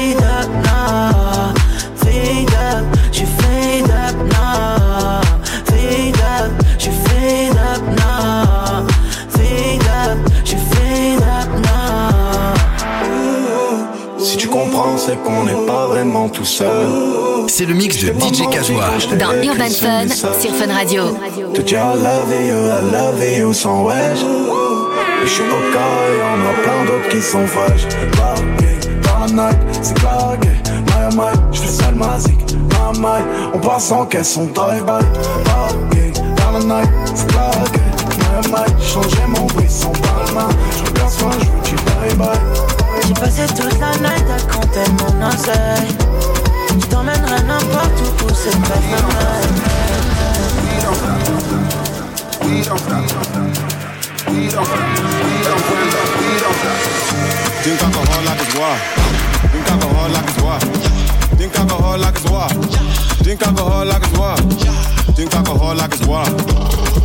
Fade up, je fade up now. Fade up, je fade up now. Fade up, je fade up now. Fade up, je fade up now. Si tu comprends, c'est qu'on n'est pas vraiment tout seul. C'est le mix de DJ Kajoa. Dans Urban Fun sur Fun Radio. Dire I love you, I love you sans wesh. Et je suis au cas, y'en a plein d'autres qui sont fraîches. C'est claqué, my my, je fais sale masique, my my, on passe en caisse, on drive by, parqué, vers la Nike, c'est claqué, my my, changer mon bruit sans palma, je regarde soin, je vous dis bye bye. J'ai passé toute la night à compter mon oseille, je t'emmènerai n'importe où pour cette belle We don't we don't we don't we don't we don't. Drink alcohol like it's water. Drink alcohol like it's water. Drink alcohol like it's water. Drink alcohol like it's water. Drink alcohol like it's water.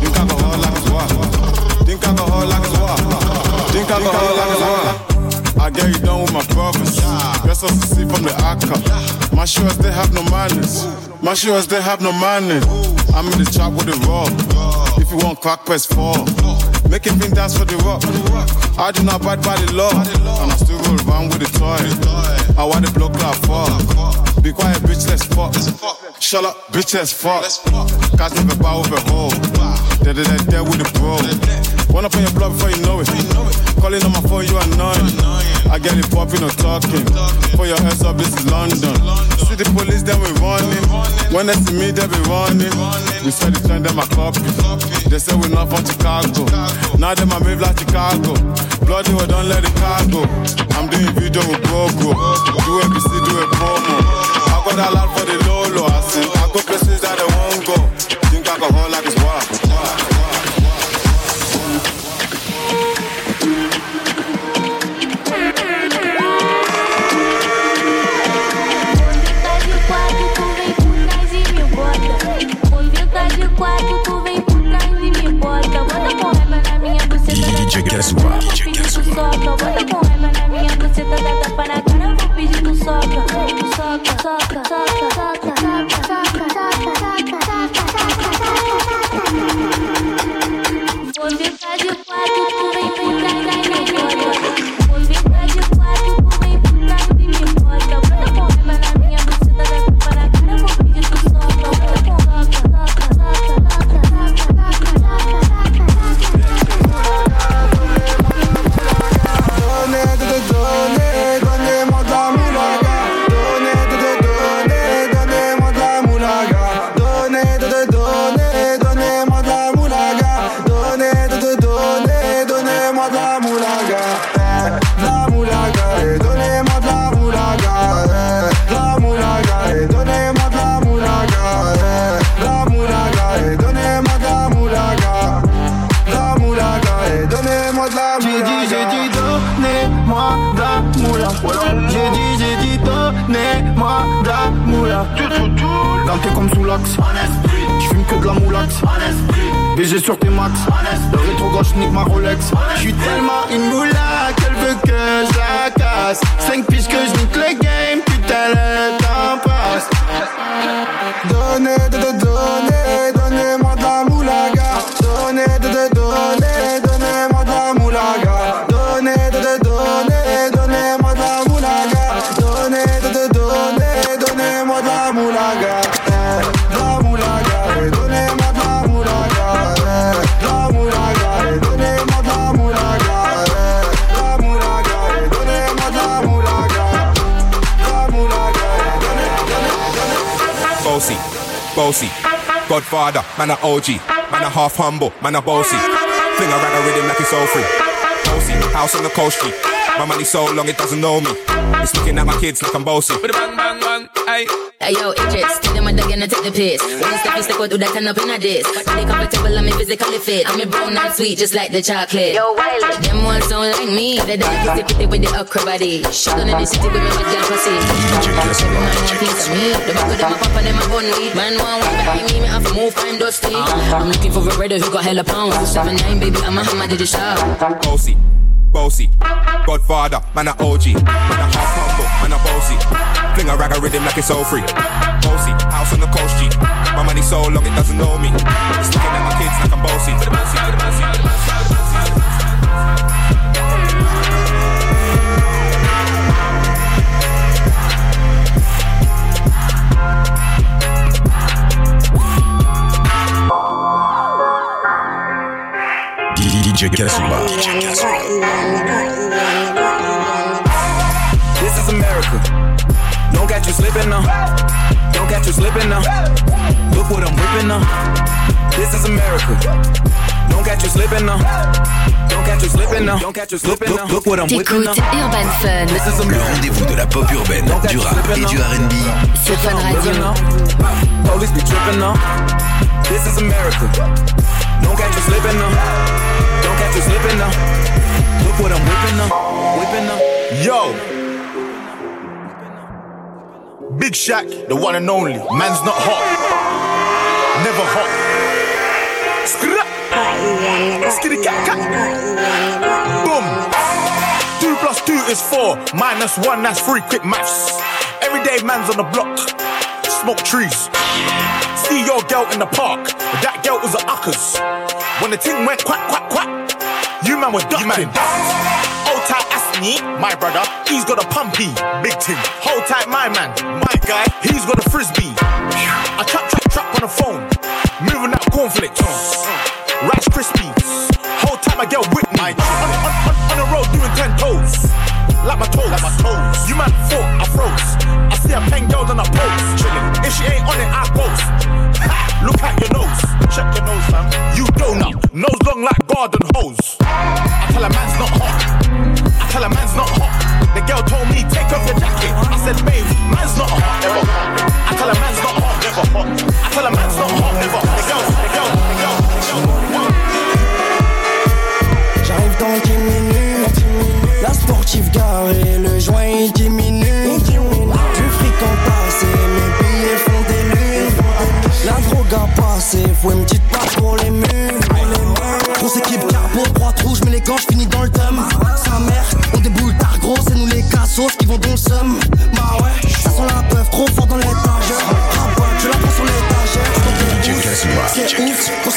Drink alcohol like it's water. Drink alcohol like it's water. Drink alcohol like it's water. I get you done with my brothers. Guess I see from the Akka. My shoes they have no manners. My shoes they have no manners. I'm in the trap with the rock. If you want crack, press four. Make it been dance for the rock. I do not abide by the law. And I still roll around with the toy. I want the block clap fuck. Be quiet, bitch, let's fuck. Shut up, bitch, let's fuck. Catch me the bar with a hole. Dead, dead, dead, with the bro. Up on your block before you know it. Calling on my phone, you annoying. I get it popping or talking. Put your hands up, this is London. See the police, then we running. When they see me, they be running. We said the trend, them a copy. They say we not from Chicago. Now them I move like Chicago. Bloody well, don't let it cargo. I'm doing video with GoPro. Do ABC, do a promo. I got a lot for the Lolo. I sing. I go places that they comme. Tu fumes que de la moulax. BG sur tes max. Le rétro gauche nique ma Rolex. J'suis tellement une moula qu'elle veut que je la casse. 5 piges que je nique le game, putain le temps passe. Donnez, donnez, donnez, bossy. Godfather, man a OG. Man a half humble, man a bossy. Fling a rag a rhythm like it's all free. Bossy, house on the coast street. My money so long it doesn't know me. It's looking at my kids like I'm bossy. Bang, bang, bang, hey. Hey yo, Idris, tell them I'm gonna take the piss. When you step, you stick out, do that turn up in a this. Body comfortable, I'm physically fit. I'm a brown and sweet, just like the chocolate. Yo, Wiley. Them all sound like me. They done kitty kitty with the okra body. Shot on in the city with me with girl pussy. Every man want things of me. The back of them a pop and them a bun weed. Man want one behind me, me have to move fine dusty. I'm looking for a brother who got hella pounds. Seven nine, baby, I'm a hammer to the shop. Bossy, bossy. Godfather, man a OG. Man a half humble, man a bossy. Fling a rag a rhythm like it's all free. Bossy, house on the coast G. My money so long it doesn't know me. It's looking at my kids like I'm bossy. For the bossy, for the bossy, for the bossy, for the. DJ Kazuma. Catch you slipping now. Don't catch you slipping now. Look what I'm whipping now. This is America. Don't catch you slipping now. Don't catch you slipping now. Don't catch you slipping now. Look what I'm whipping now. Urban Fun This is Le America. rendez-vous de la pop urbaine, du rap et du R&B. sur Fun Radio. Police be tripping now. This is America. Don't catch you slipping now. Don't catch you slipping now. Look what I'm whipping now. Whipping now. Yo. Big Shaq, the one and only. Man's not hot. Never hot. Skra. Skitty cat cat. Boom. Two plus two is four. Minus one, that's three. Quick maths. Everyday man's on the block. Smoke trees. See your girl in the park. That girl was a uckers. When the thing went quack, quack, quack. You man were ducking. Hold tight, My brother. He's got a pumpy, big thing. Hold tight, my man, my guy. He's got a frisbee. I trap, trap, trap on the phone. Moving that cornflakes. Rice crispy, Hold tight, my girl with me. On, on, on, on the road doing ten toes. Like my toes, like my toes. You man thought I froze. I see a pen girls on a post, Chilling. If she ain't on it, I post. Look at your nose. Check your nose, fam. You donut. Nose long like garden hose. Said, babe, man's not hot.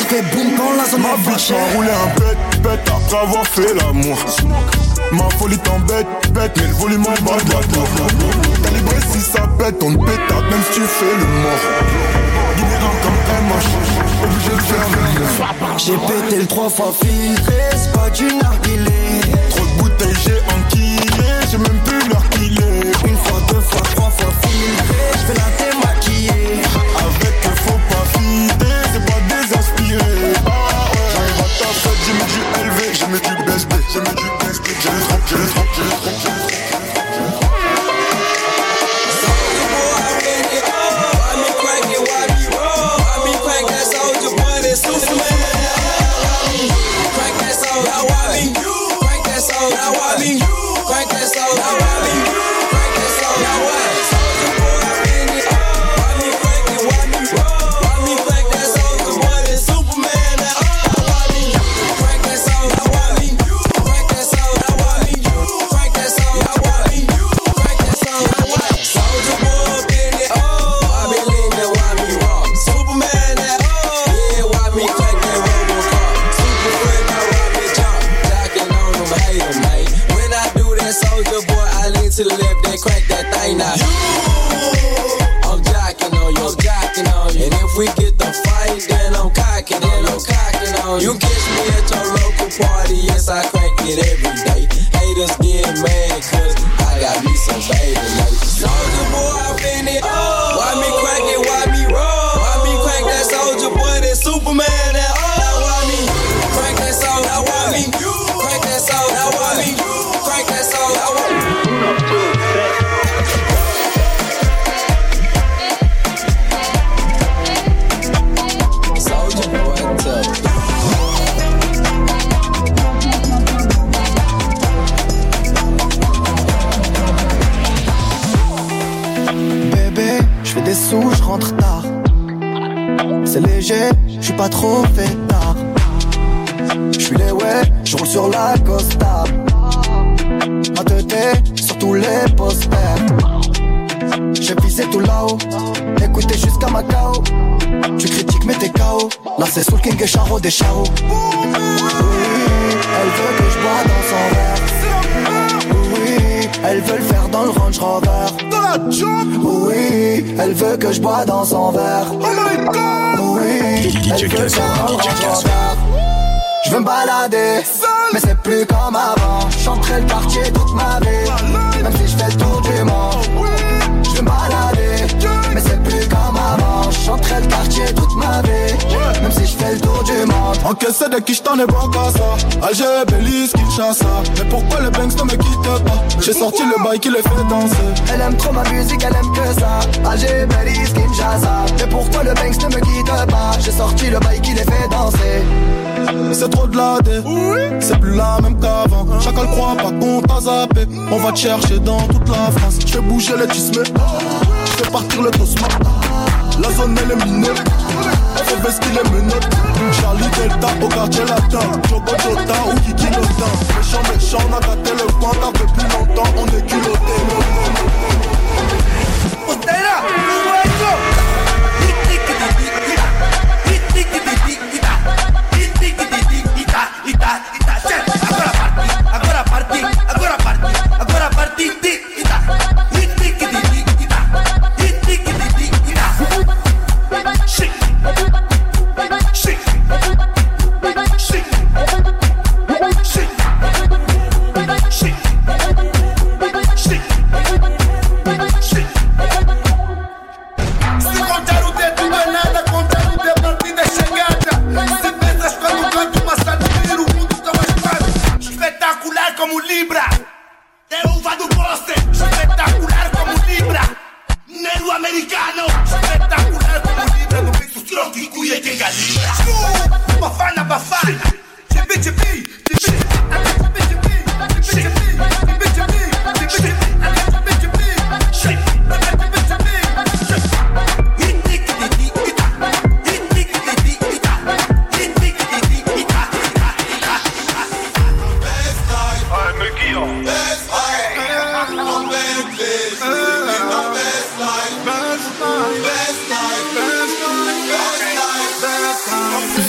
Fait boum quand la zone Ma est fâchée. m'a roulé un bête, bête après avoir fait l'amour. Ma folie t'embête, bête, mais le volume en bas de la tour. Calibré si ça pète, on te pétate, même si tu fais le mort. Guinéen comme MH, obligé de faire le move. J'ai pété le trois fois filtré, c'est pas du narguilé. Trop de bouteilles, j'ai enquillé, j'ai même Je fais des sous, je rentre tard. C'est léger, je suis pas trop fait tard. Je suis les ouais, je roule sur la Costa. Ma tête sur tous les posters. J'ai visé tout là-haut, écoutez jusqu'à Macao. Tu critiques mais t'es KO. Là c'est Soul King et Charo des Charo. Oui, elle veut que je bois dans son verre. Oui, elle veut le faire dans le Range Rover. Oui, elle veut que je bois dans son verre. Oh my god. Oui, elle veut. Je veux me balader, mais c'est plus comme avant. J'entrais le quartier toute ma vie, même si je fais le tour Encaissé de qui je t'en ai bon qu'à ça. Alger, Belize, Kinshasa Mais pourquoi le Banks ne me quitte pas? J'ai sorti le bail qui les fait danser. Elle aime trop ma musique, elle aime que ça. Alger, Belize, Kinshasa. Mais pourquoi le Banks ne me quitte pas? J'ai sorti le bail qui les fait danser. C'est trop de la dé, c'est plus la même qu'avant. Chacun le croit pas qu'on t'a zappé. On va te chercher dans toute la France. Je fais bouger les tismes, je fais partir le tosma La zone elle est minée, faut vestir les menottes Charlie Delta au quartier latin. Jogo Jota ou Kiki Lotin Méchant méchant, on a gâté le coin car depuis longtemps on est culotté. Agora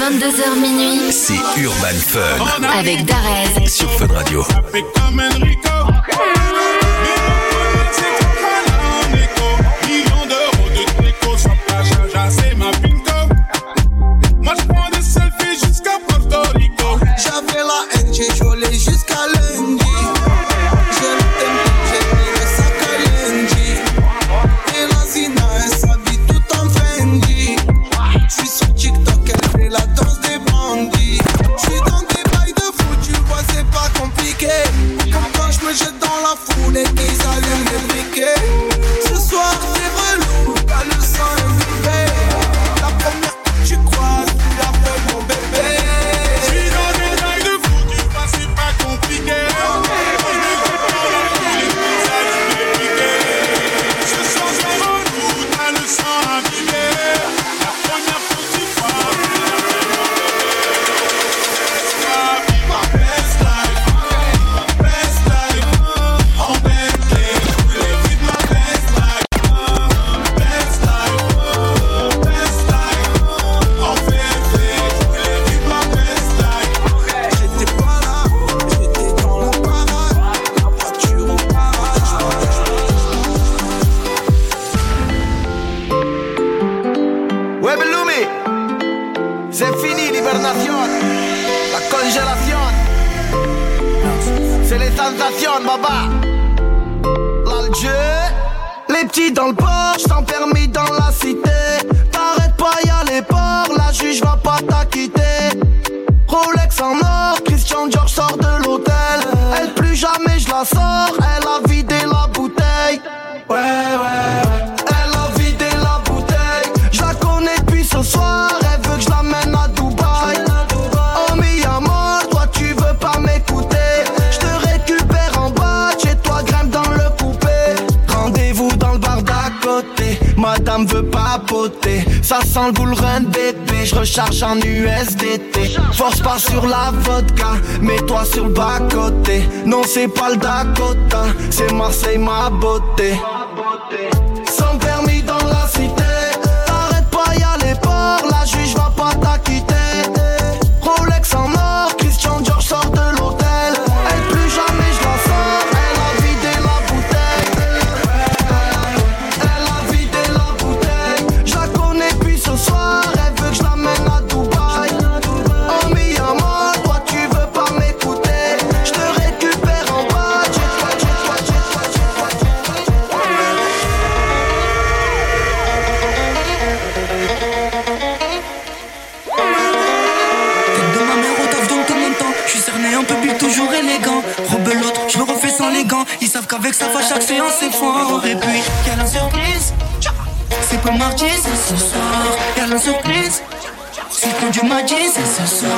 22h minuit. C'est Urban Fun. Avec Darez. Sur Fun Radio. elle a vidé la bouteille. Ouais, ouais. Elle a vidé la bouteille. Je la connais depuis ce soir, elle veut que je l'amène à Dubaï. Oh, mi toi tu veux pas m'écouter. Je te récupère en bas, chez toi grimpe dans le coupé. Rendez-vous dans le bar d'à côté, madame veut papoter. Ça sent le boule bébé je recharge en USDT. Force pas sur la vodka, mets-toi sur le bas-côté. Non, c'est pas le Dakota, c'est Marseille ma beauté. J'aurais pu y la surprise. C'est pas mardi, c'est ce soir. Y'a la surprise. C'est que Dieu m'a c'est ce soir.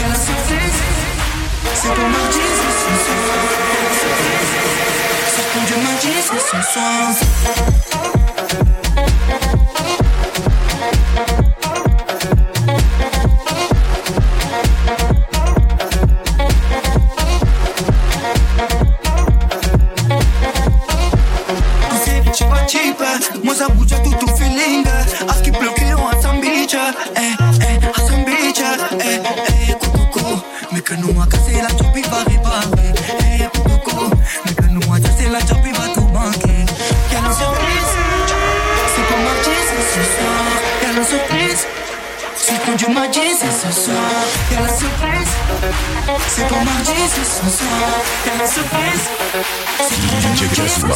Y'a la surprise. C'est pas mardi, c'est ce soir. C'est que Dieu m'a c'est ce soir. mardi ce soir, y'a la surprise. C'est pour mardi ce soir, y'a la surprise. DJ Casma.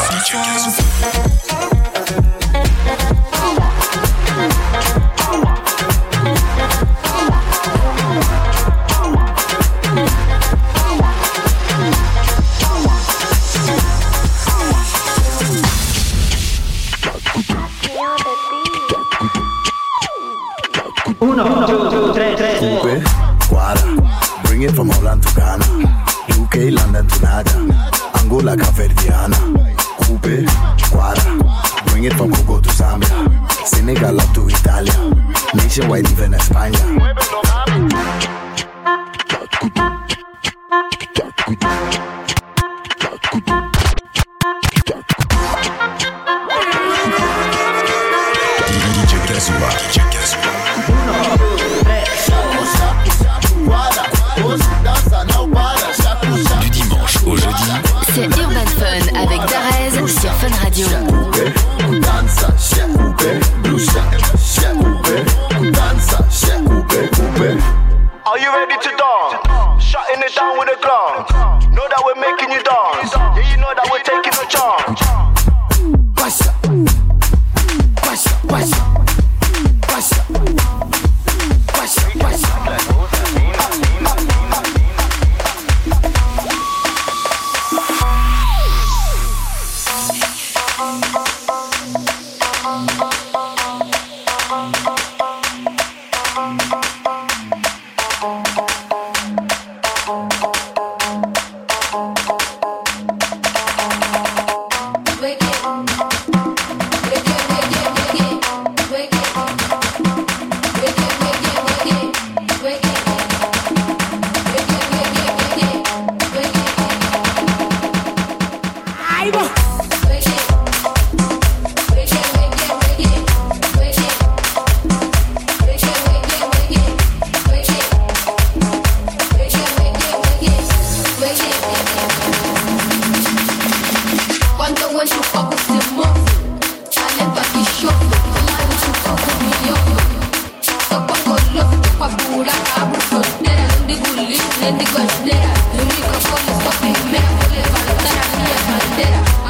Italia, nationwide even España.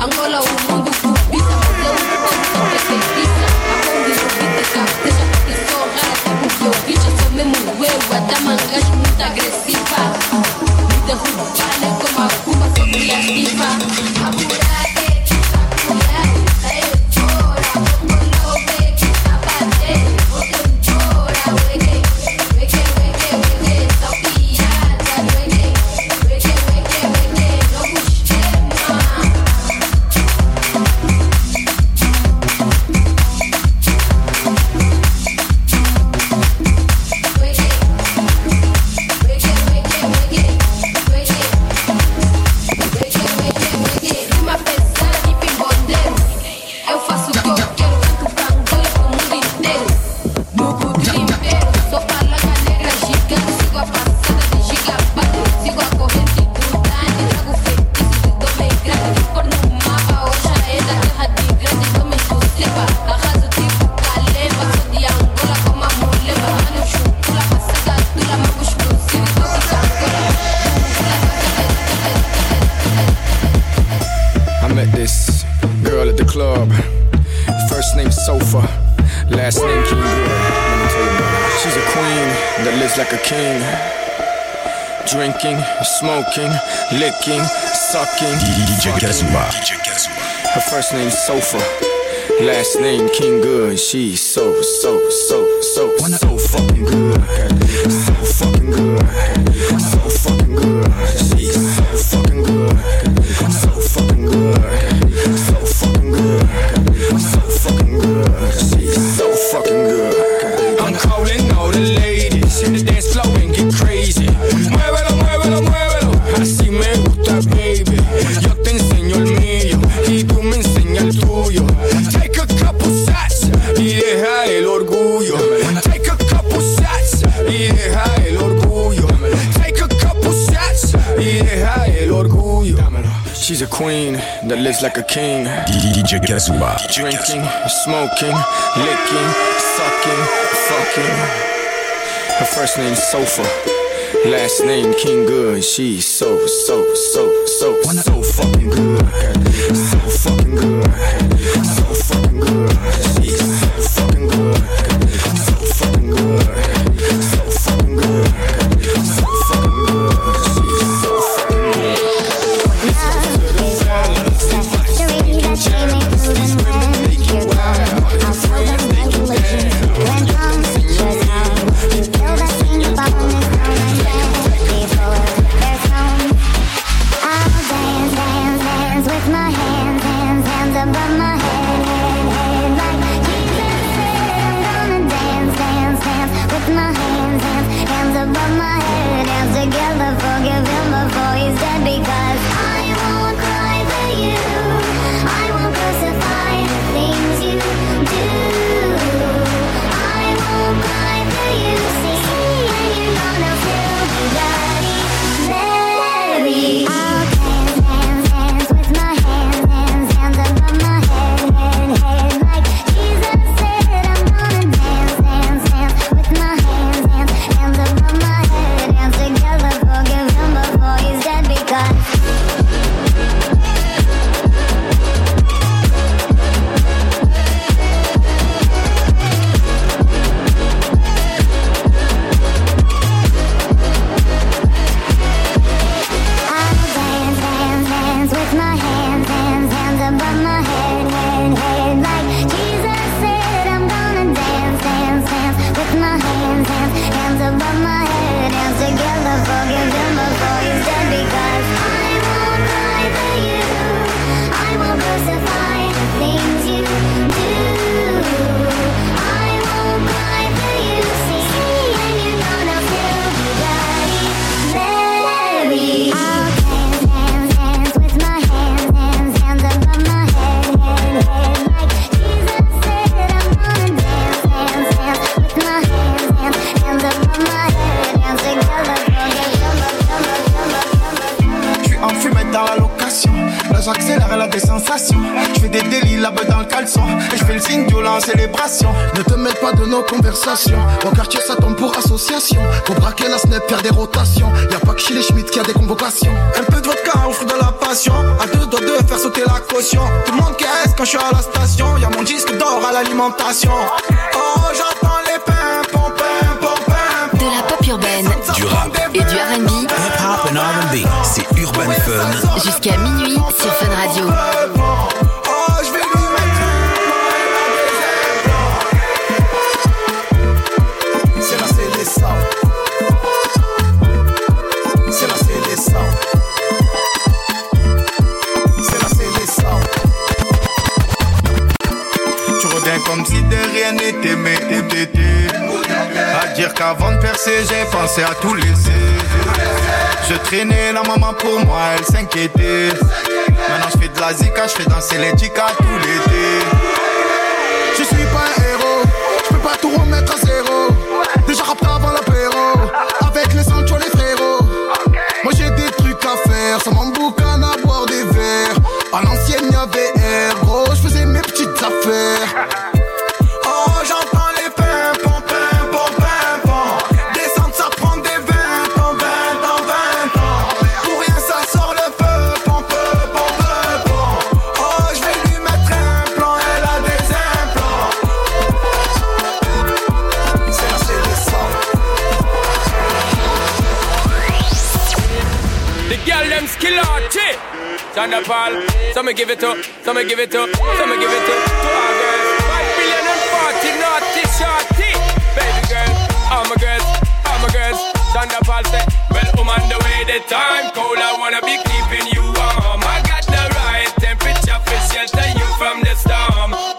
I'm that like a king. Drinking, smoking, licking, sucking. DJ Kazuma. Her first name Sofa. Last name King Good. She's so, so, so, so, so fucking good. So fucking good. So fucking good. She's so fucking good. So fucking good. So fucking good. So fucking good. She's so fucking good. I'm calling all the ladies queen that lives like a king. DJ. Drinking, smoking, licking, sucking, fucking. Her first name's Sofa. Last name King Good. She's so, so, so, so, so fucking good. So fucking good. A. Je fais des délits là-bas dans le caleçon. Et je fais le signe violent en célébration. Ne te mêle pas de nos conversations. Au quartier ça tombe pour association. Pour braquer la snap, faire des rotations. Y'a pas que chez les Schmitt qui a des convocations. Un peu de vodka au fruit de la passion. À deux doigts de faire sauter la caution. Tout le monde caisse quand je suis à la station. Y'a mon disque d'or à l'alimentation. Oh, j'entends les pimpons, pimpons, pimpons. De la pop urbaine, Du rap. et du R&B. C'est Urban Fun. jusqu'à minuit sur Fun Radio. Qu'avant de percer, j'ai pensé à tout laisser. Je traînais la maman pour moi, elle s'inquiétait. Maintenant je fais de la zika, je fais danser les chicas tout l'été. Je suis pas un héros, je peux pas tout remettre à zéro. Shonda Paul. So me give it up, so me give it up, so me give it up to our girls. Five billion and forty naughty shorty. Baby girl, all my girls, all my girls. Shonda Paul say, well, I'm on the way, the time cold. I wanna be keeping you warm. I got the right temperature for shelter you from the storm.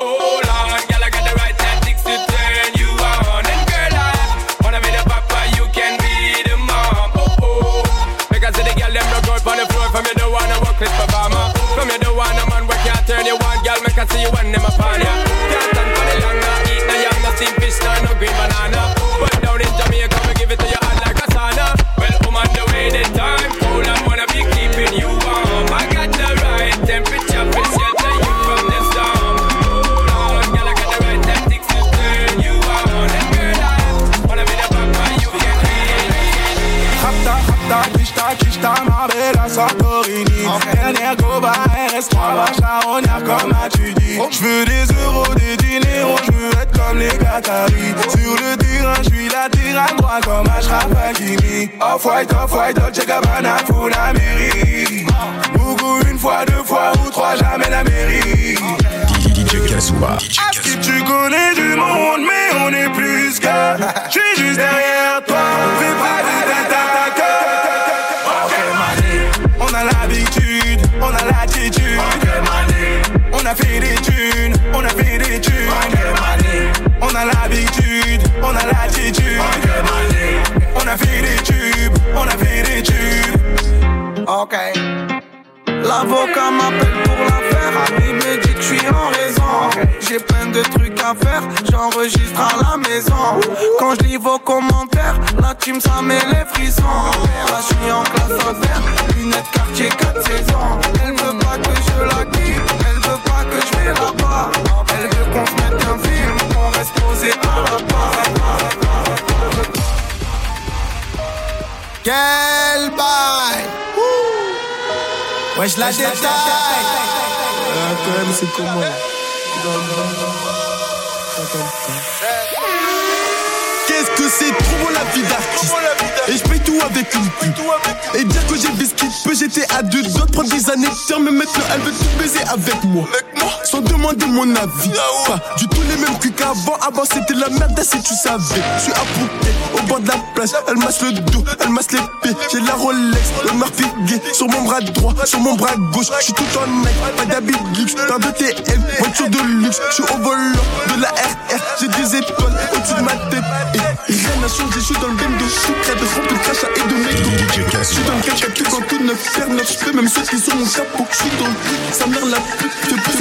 Turn you on, girl, make I see you when them upon ya. Can't stand for the long, no eat no yam, no steamed fish, no no green banana. But down in Jamaica, we give it to you hot like a sauna. Well, I'm on the way, the time cold, I wanna be keeping you warm. I got the right temperature for shelter you from the storm. Hold on, girl, I got the right tactics to turn you on. And girl, I wanna be the papa, you can be. Rapta, rapta, kishta, kishta, ma bella Santorini Dernière goba, eh, RS3, vache comme as-tu dit J'veux des euros, des diners, j'veux être comme les Qataris Sur le terrain, j'suis latéral droit comme Ashraf Hakimi Off-white, off-white, Dolce Gabbana, full Amérique Beaucoup une fois, deux fois ou trois, jamais la mairie DJ Kazuma. Tu connais du monde, mais on est plus que L'avocat m'appelle pour l'affaire. Il me dit que je suis en raison. J'ai plein de trucs à faire. J'enregistre à la maison. Quand je lis vos commentaires, la team ça met les frissons. Là je suis en classe affaire. Lunettes quartier 4 saisons. Elle veut pas que je la quitte. Elle veut pas que je vais là-bas. Elle veut qu'on se mette un film. Qu'on reste posé à la barre. Quel bail? Wesh la détaille Ah, quand même, c'est comment que c'est trop la vie d'artiste. Et je paye tout avec une pub. Et dire que j'ai biscuit peu j'étais à deux doigts de prendre des années de Mais maintenant elle veut tout baiser avec moi. Sans demander mon avis. Pas du tout les mêmes culs qu'avant. Avant c'était la merde si tu savais. Je suis approuvé au bord de la plage. Elle masse le dos, elle masse les pieds. J'ai la Rolex, le Murphy gay Sur mon bras droit, sur mon bras gauche. Je suis tout en Nike, pas d'habit de luxe. Paire de TM, voiture de luxe. Je suis au volant de la RR J'ai des étoiles au-dessus de ma tête. Et changé, je suis dans le game de choucrette Rempli de crachat et de mégots Je suis dans le catch tout quand tout neuf faire neuf. Je peux même sauter sur mon capot Je suis dans le sa mère la pute Je peux